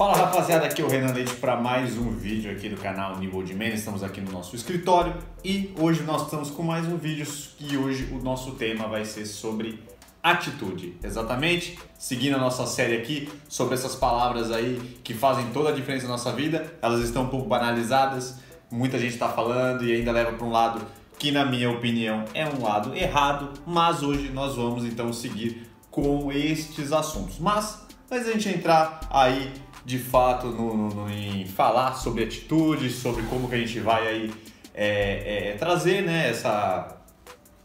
Fala rapaziada, aqui é o Renan Leite para mais um vídeo aqui do canal Nível de Man. Estamos aqui no nosso escritório e hoje nós estamos com mais um vídeo e hoje o nosso tema vai ser sobre atitude. Exatamente, seguindo a nossa série aqui sobre essas palavras aí que fazem toda a diferença na nossa vida. Elas estão um pouco banalizadas, muita gente está falando e ainda leva para um lado que na minha opinião é um lado errado, mas hoje nós vamos então seguir com estes assuntos. Mas antes a gente entrar aí de fato no, no, em falar sobre atitudes, sobre como que a gente vai aí é, é, trazer né, essa,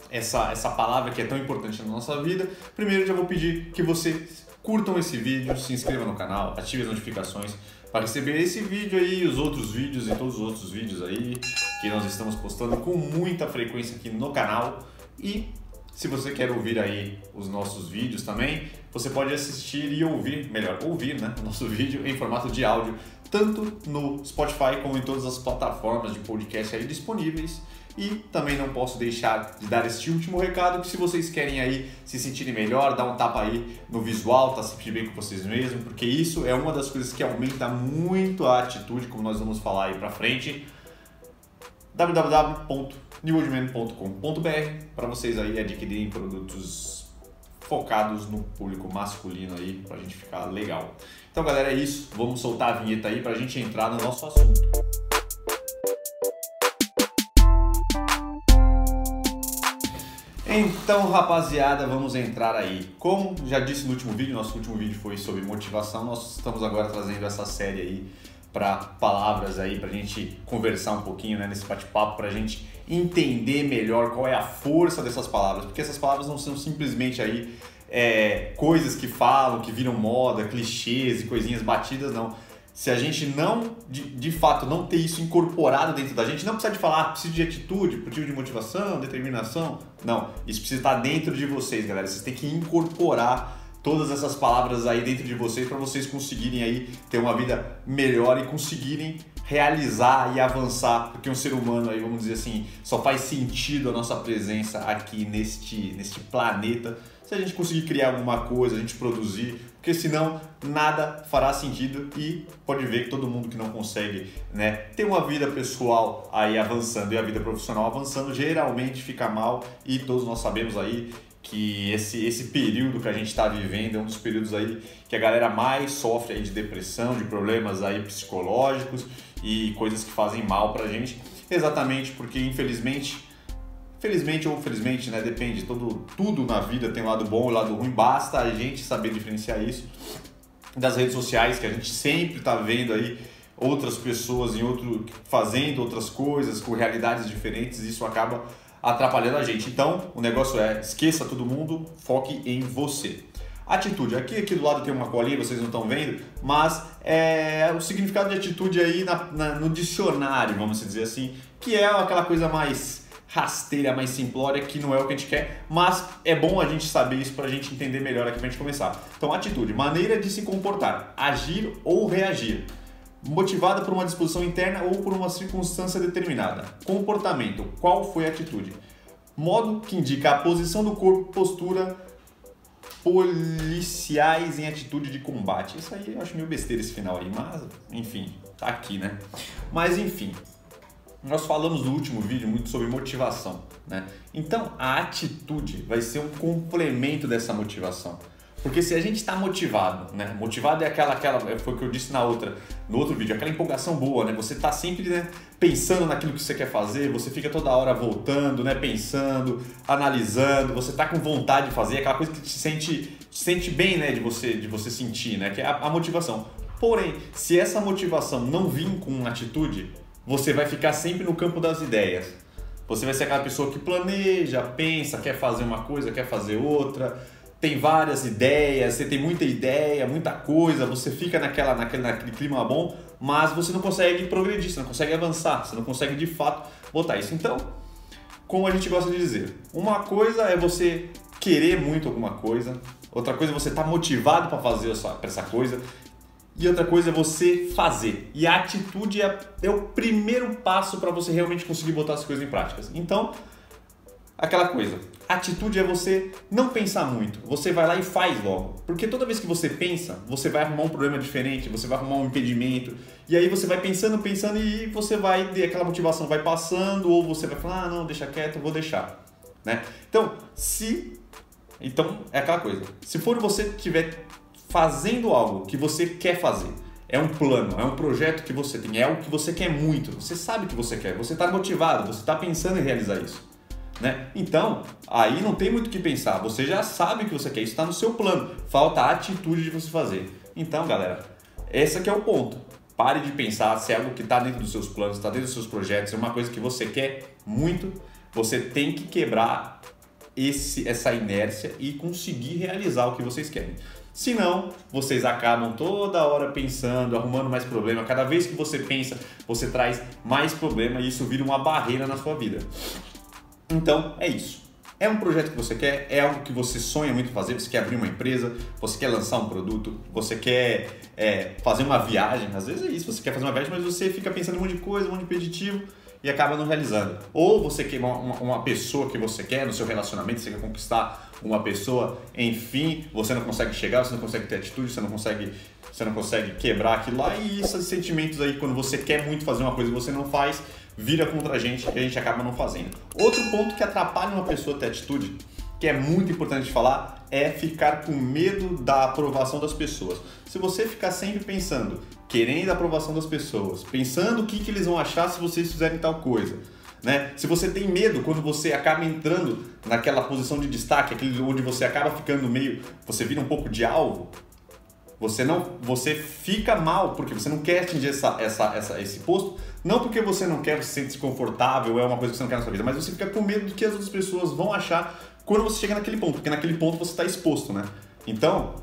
essa, essa palavra que é tão importante na nossa vida. Primeiro já vou pedir que vocês curtam esse vídeo, se inscrevam no canal, ativem as notificações para receber esse vídeo aí, os outros vídeos e todos os outros vídeos aí que nós estamos postando com muita frequência aqui no canal. E se você quer ouvir aí os nossos vídeos também, você pode assistir e ouvir, melhor, ouvir, né, o nosso vídeo em formato de áudio, tanto no Spotify como em todas as plataformas de podcast aí disponíveis. E também não posso deixar de dar este último recado que se vocês querem aí se sentirem melhor, dar um tapa aí no visual, tá se bem com vocês mesmos, porque isso é uma das coisas que aumenta muito a atitude, como nós vamos falar aí pra frente www.newwoodman.com.br para vocês aí adquirirem produtos focados no público masculino aí, para a gente ficar legal. Então, galera, é isso. Vamos soltar a vinheta aí para a gente entrar no nosso assunto. Então, rapaziada, vamos entrar aí. Como já disse no último vídeo, nosso último vídeo foi sobre motivação, nós estamos agora trazendo essa série aí para palavras aí, para a gente conversar um pouquinho né, nesse bate-papo, para a gente entender melhor qual é a força dessas palavras, porque essas palavras não são simplesmente aí é, coisas que falam, que viram moda, clichês e coisinhas batidas, não. Se a gente não, de, de fato, não ter isso incorporado dentro da gente, não precisa de falar, ah, preciso de atitude, preciso de motivação, determinação. Não, isso precisa estar dentro de vocês, galera. Vocês têm que incorporar todas essas palavras aí dentro de vocês para vocês conseguirem aí ter uma vida melhor e conseguirem realizar e avançar, porque um ser humano aí, vamos dizer assim, só faz sentido a nossa presença aqui neste, neste planeta se a gente conseguir criar alguma coisa, a gente produzir, porque senão nada fará sentido e pode ver que todo mundo que não consegue, né, ter uma vida pessoal aí avançando e a vida profissional avançando, geralmente fica mal e todos nós sabemos aí que esse, esse período que a gente está vivendo é um dos períodos aí que a galera mais sofre aí de depressão, de problemas aí psicológicos e coisas que fazem mal pra gente, exatamente porque infelizmente, felizmente ou felizmente, né, depende, todo, tudo na vida tem um lado bom e um lado ruim, basta a gente saber diferenciar isso das redes sociais que a gente sempre está vendo aí outras pessoas em outro fazendo outras coisas com realidades diferentes, isso acaba atrapalhando a gente. Então, o negócio é, esqueça todo mundo, foque em você. Atitude. Aqui, aqui do lado tem uma colinha, vocês não estão vendo, mas é o significado de atitude aí na, na, no dicionário, vamos dizer assim, que é aquela coisa mais rasteira, mais simplória, que não é o que a gente quer, mas é bom a gente saber isso para a gente entender melhor aqui para a gente começar. Então, atitude, maneira de se comportar, agir ou reagir motivada por uma disposição interna ou por uma circunstância determinada. Comportamento, qual foi a atitude? Modo que indica a posição do corpo, postura, policiais em atitude de combate. Isso aí eu acho meio besteira esse final aí, mas enfim, tá aqui, né? Mas enfim, nós falamos no último vídeo muito sobre motivação, né? Então a atitude vai ser um complemento dessa motivação. Porque se a gente está motivado, né? Motivado é aquela, aquela, foi o que eu disse na outra, no outro vídeo, aquela empolgação boa, né? Você está sempre né, pensando naquilo que você quer fazer, você fica toda hora voltando, né? Pensando, analisando, você está com vontade de fazer, aquela coisa que te sente, te sente bem, né? De você, de você sentir, né? Que é a, a motivação. Porém, se essa motivação não vir com atitude, você vai ficar sempre no campo das ideias. Você vai ser aquela pessoa que planeja, pensa, quer fazer uma coisa, quer fazer outra tem várias ideias, você tem muita ideia, muita coisa, você fica naquela, naquele, naquele clima bom, mas você não consegue progredir, você não consegue avançar, você não consegue de fato botar isso. Então, como a gente gosta de dizer, uma coisa é você querer muito alguma coisa, outra coisa é você estar tá motivado para fazer essa, essa coisa, e outra coisa é você fazer. E a atitude é, é o primeiro passo para você realmente conseguir botar as coisas em práticas. Então, aquela coisa, Atitude é você não pensar muito, você vai lá e faz logo. Porque toda vez que você pensa, você vai arrumar um problema diferente, você vai arrumar um impedimento, e aí você vai pensando, pensando e você vai, aquela motivação vai passando, ou você vai falar, ah, não, deixa quieto, vou deixar. Né? Então, se. Então, é aquela coisa. Se for você que estiver fazendo algo que você quer fazer, é um plano, é um projeto que você tem, é algo que você quer muito, você sabe que você quer, você está motivado, você está pensando em realizar isso. Né? Então, aí não tem muito o que pensar, você já sabe o que você quer, isso está no seu plano, falta a atitude de você fazer. Então, galera, esse aqui é o ponto. Pare de pensar se é algo que está dentro dos seus planos, está dentro dos seus projetos, é uma coisa que você quer muito, você tem que quebrar esse, essa inércia e conseguir realizar o que vocês querem. Senão, vocês acabam toda hora pensando, arrumando mais problema. Cada vez que você pensa, você traz mais problema e isso vira uma barreira na sua vida. Então, é isso. É um projeto que você quer, é algo que você sonha muito fazer, você quer abrir uma empresa, você quer lançar um produto, você quer é, fazer uma viagem. Às vezes é isso, você quer fazer uma viagem, mas você fica pensando em um monte de coisa, um monte de impeditivo e acaba não realizando. Ou você quer uma, uma, pessoa que você quer no seu relacionamento, você quer conquistar uma pessoa, enfim, você não consegue chegar, você não consegue ter atitude, você não consegue, você não consegue quebrar aquilo lá e esses sentimentos aí quando você quer muito fazer uma coisa e você não faz, vira contra a gente e a gente acaba não fazendo. Outro ponto que atrapalha uma pessoa ter atitude, que é muito importante falar, é ficar com medo da aprovação das pessoas. Se você ficar sempre pensando, querendo a aprovação das pessoas, pensando o que, que eles vão achar se vocês fizerem tal coisa, né? Se você tem medo quando você acaba entrando naquela posição de destaque, aquele onde você acaba ficando meio, você vira um pouco de alvo, você não, você fica mal porque você não quer atingir essa, essa, essa, esse posto, não porque você não quer, você se sente desconfortável, é uma coisa que você não quer na sua vida, mas você fica com medo do que as outras pessoas vão achar quando você chega naquele ponto, porque naquele ponto você está exposto, né? Então,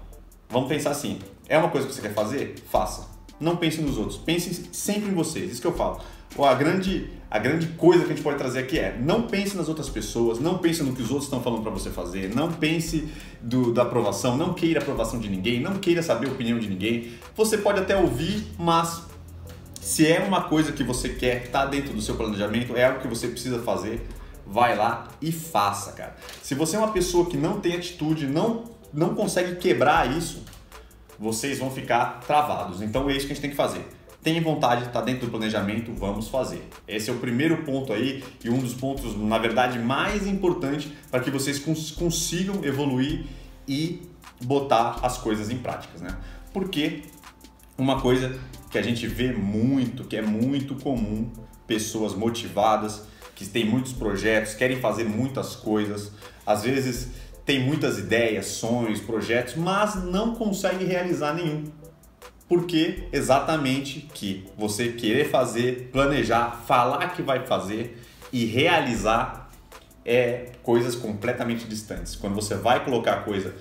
vamos pensar assim: é uma coisa que você quer fazer? Faça. Não pense nos outros, pense sempre em vocês. Isso que eu falo. A grande, a grande coisa que a gente pode trazer aqui é: não pense nas outras pessoas, não pense no que os outros estão falando para você fazer, não pense do, da aprovação, não queira aprovação de ninguém, não queira saber a opinião de ninguém. Você pode até ouvir, mas se é uma coisa que você quer, está dentro do seu planejamento, é algo que você precisa fazer, vai lá e faça, cara. Se você é uma pessoa que não tem atitude, não, não consegue quebrar isso, vocês vão ficar travados. Então é isso que a gente tem que fazer. Tem vontade, está dentro do planejamento, vamos fazer. Esse é o primeiro ponto aí e um dos pontos, na verdade, mais importante para que vocês cons consigam evoluir e botar as coisas em práticas, né? Porque uma coisa que a gente vê muito, que é muito comum, pessoas motivadas, que têm muitos projetos, querem fazer muitas coisas, às vezes tem muitas ideias, sonhos, projetos, mas não consegue realizar nenhum. Porque exatamente que você querer fazer, planejar, falar que vai fazer e realizar é coisas completamente distantes. Quando você vai colocar coisa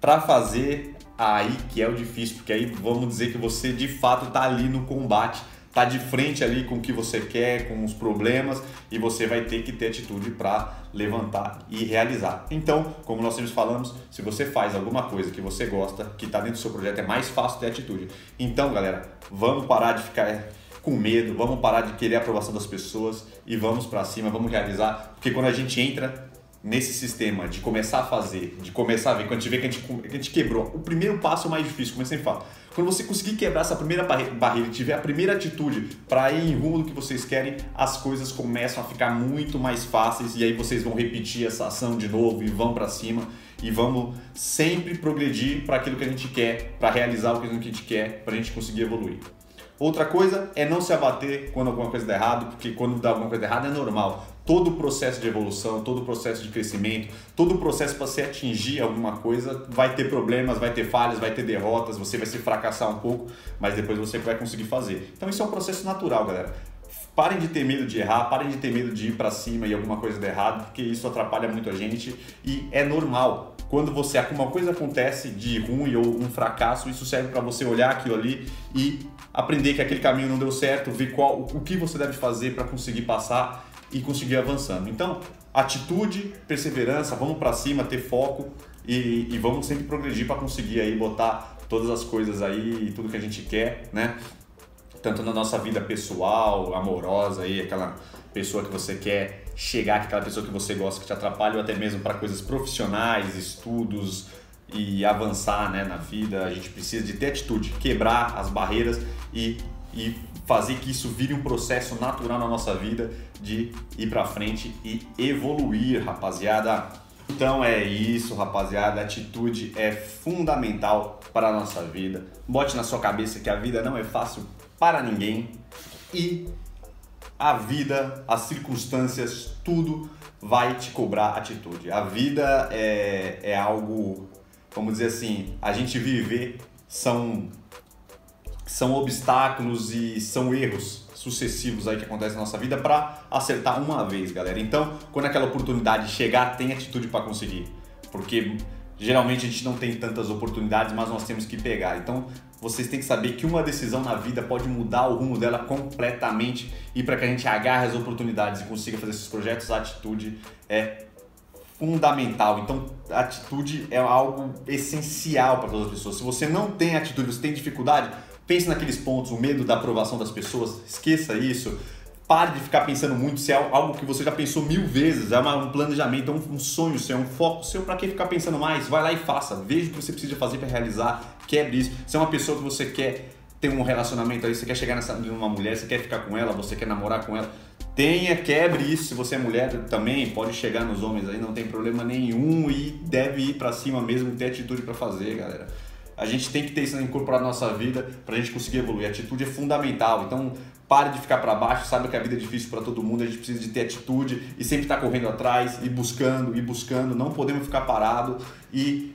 para fazer, aí que é o difícil, porque aí vamos dizer que você de fato está ali no combate, está de frente ali com o que você quer, com os problemas e você vai ter que ter atitude para levantar e realizar. Então, como nós sempre falamos, se você faz alguma coisa que você gosta, que está dentro do seu projeto, é mais fácil ter atitude. Então, galera, vamos parar de ficar com medo, vamos parar de querer a aprovação das pessoas e vamos para cima, vamos realizar, porque quando a gente entra nesse sistema de começar a fazer, de começar a ver, quando a gente vê que a gente, que a gente quebrou, o primeiro passo é o mais difícil, como eu sempre falo. Quando você conseguir quebrar essa primeira barreira e tiver a primeira atitude para ir em rumo do que vocês querem, as coisas começam a ficar muito mais fáceis e aí vocês vão repetir essa ação de novo e vão para cima e vamos sempre progredir para aquilo que a gente quer, para realizar o que a gente quer, para a gente conseguir evoluir. Outra coisa é não se abater quando alguma coisa dá errado, porque quando dá alguma coisa errada é normal. Todo o processo de evolução, todo o processo de crescimento, todo o processo para se atingir alguma coisa vai ter problemas, vai ter falhas, vai ter derrotas, você vai se fracassar um pouco, mas depois você vai conseguir fazer. Então isso é um processo natural, galera. Parem de ter medo de errar, parem de ter medo de ir para cima e alguma coisa dar errado, porque isso atrapalha muito a gente e é normal quando você alguma coisa acontece de ruim ou um fracasso, isso serve para você olhar aquilo ali e aprender que aquele caminho não deu certo, ver qual o que você deve fazer para conseguir passar e conseguir avançando. Então, atitude, perseverança, vamos para cima, ter foco e, e vamos sempre progredir para conseguir aí botar todas as coisas aí, tudo que a gente quer, né? Tanto na nossa vida pessoal, amorosa aí, aquela pessoa que você quer chegar, aquela pessoa que você gosta que te atrapalha, ou até mesmo para coisas profissionais, estudos e avançar né, na vida. A gente precisa de ter atitude, quebrar as barreiras e, e fazer que isso vire um processo natural na nossa vida de ir para frente e evoluir, rapaziada. Então é isso, rapaziada. atitude é fundamental para a nossa vida. Bote na sua cabeça que a vida não é fácil para ninguém e a vida, as circunstâncias, tudo vai te cobrar atitude. A vida é, é algo, vamos dizer assim, a gente viver são, são obstáculos e são erros sucessivos aí que acontecem na nossa vida para acertar uma vez, galera. Então, quando aquela oportunidade chegar, tem atitude para conseguir. Porque geralmente a gente não tem tantas oportunidades, mas nós temos que pegar. Então, vocês têm que saber que uma decisão na vida pode mudar o rumo dela completamente e para que a gente agarre as oportunidades e consiga fazer esses projetos, a atitude é fundamental. Então, atitude é algo essencial para todas as pessoas. Se você não tem atitude, você tem dificuldade, Pense naqueles pontos, o medo da aprovação das pessoas, esqueça isso. Pare de ficar pensando muito se é algo que você já pensou mil vezes, é um planejamento, é um sonho seu, é um foco seu. Para que ficar pensando mais? Vai lá e faça. Veja o que você precisa fazer para realizar, quebre isso. Se é uma pessoa que você quer ter um relacionamento aí, você quer chegar nessa numa mulher, você quer ficar com ela, você quer namorar com ela, tenha, quebre isso. Se você é mulher também, pode chegar nos homens aí, não tem problema nenhum e deve ir para cima mesmo, ter atitude para fazer, galera. A gente tem que ter isso incorporado na nossa vida para a gente conseguir evoluir. A atitude é fundamental. Então, pare de ficar para baixo. Sabe que a vida é difícil para todo mundo. A gente precisa de ter atitude e sempre estar tá correndo atrás e buscando e buscando. Não podemos ficar parado e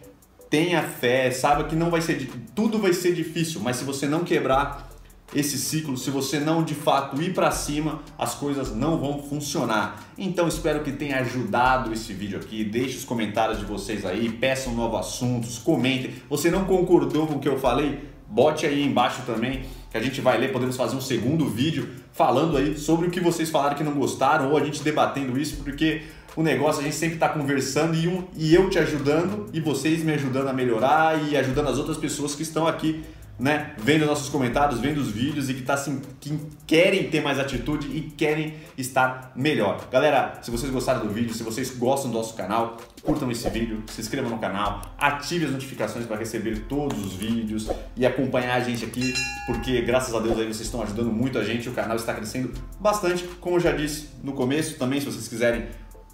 tenha fé. Saiba que não vai ser tudo vai ser difícil, mas se você não quebrar esse ciclo, se você não de fato ir para cima, as coisas não vão funcionar. Então espero que tenha ajudado esse vídeo aqui. Deixe os comentários de vocês aí, peçam novos assuntos, comentem. Você não concordou com o que eu falei? Bote aí embaixo também, que a gente vai ler. Podemos fazer um segundo vídeo falando aí sobre o que vocês falaram que não gostaram ou a gente debatendo isso, porque o negócio a gente sempre está conversando e, um, e eu te ajudando e vocês me ajudando a melhorar e ajudando as outras pessoas que estão aqui né, vendo nossos comentários, vendo os vídeos e que, tá, assim, que querem ter mais atitude e querem estar melhor. Galera, se vocês gostaram do vídeo, se vocês gostam do nosso canal, curtam esse vídeo, se inscrevam no canal, ative as notificações para receber todos os vídeos e acompanhar a gente aqui, porque graças a Deus aí vocês estão ajudando muito a gente, o canal está crescendo bastante, como eu já disse no começo, também se vocês quiserem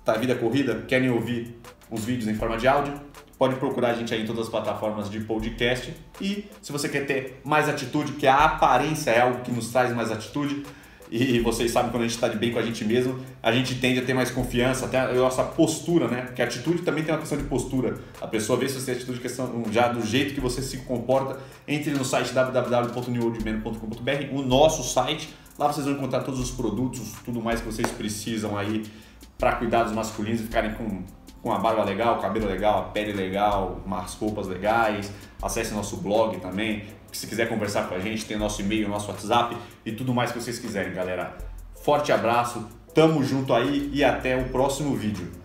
tá vida corrida, querem ouvir os vídeos em forma de áudio, pode procurar a gente aí em todas as plataformas de podcast. E se você quer ter mais atitude, que a aparência é algo que nos traz mais atitude, e vocês sabem quando a gente está de bem com a gente mesmo, a gente tende a ter mais confiança, até a nossa postura, né? Porque atitude também tem uma questão de postura. A pessoa vê se você tem atitude questão já do jeito que você se comporta. Entre no site www.newoldman.com.br, o nosso site. Lá vocês vão encontrar todos os produtos, tudo mais que vocês precisam aí para cuidados masculinos e ficarem com com a barba legal, cabelo legal, a pele legal, umas roupas legais. Acesse nosso blog também. Se quiser conversar com a gente, tem nosso e-mail, nosso WhatsApp e tudo mais que vocês quiserem, galera. Forte abraço, tamo junto aí e até o próximo vídeo.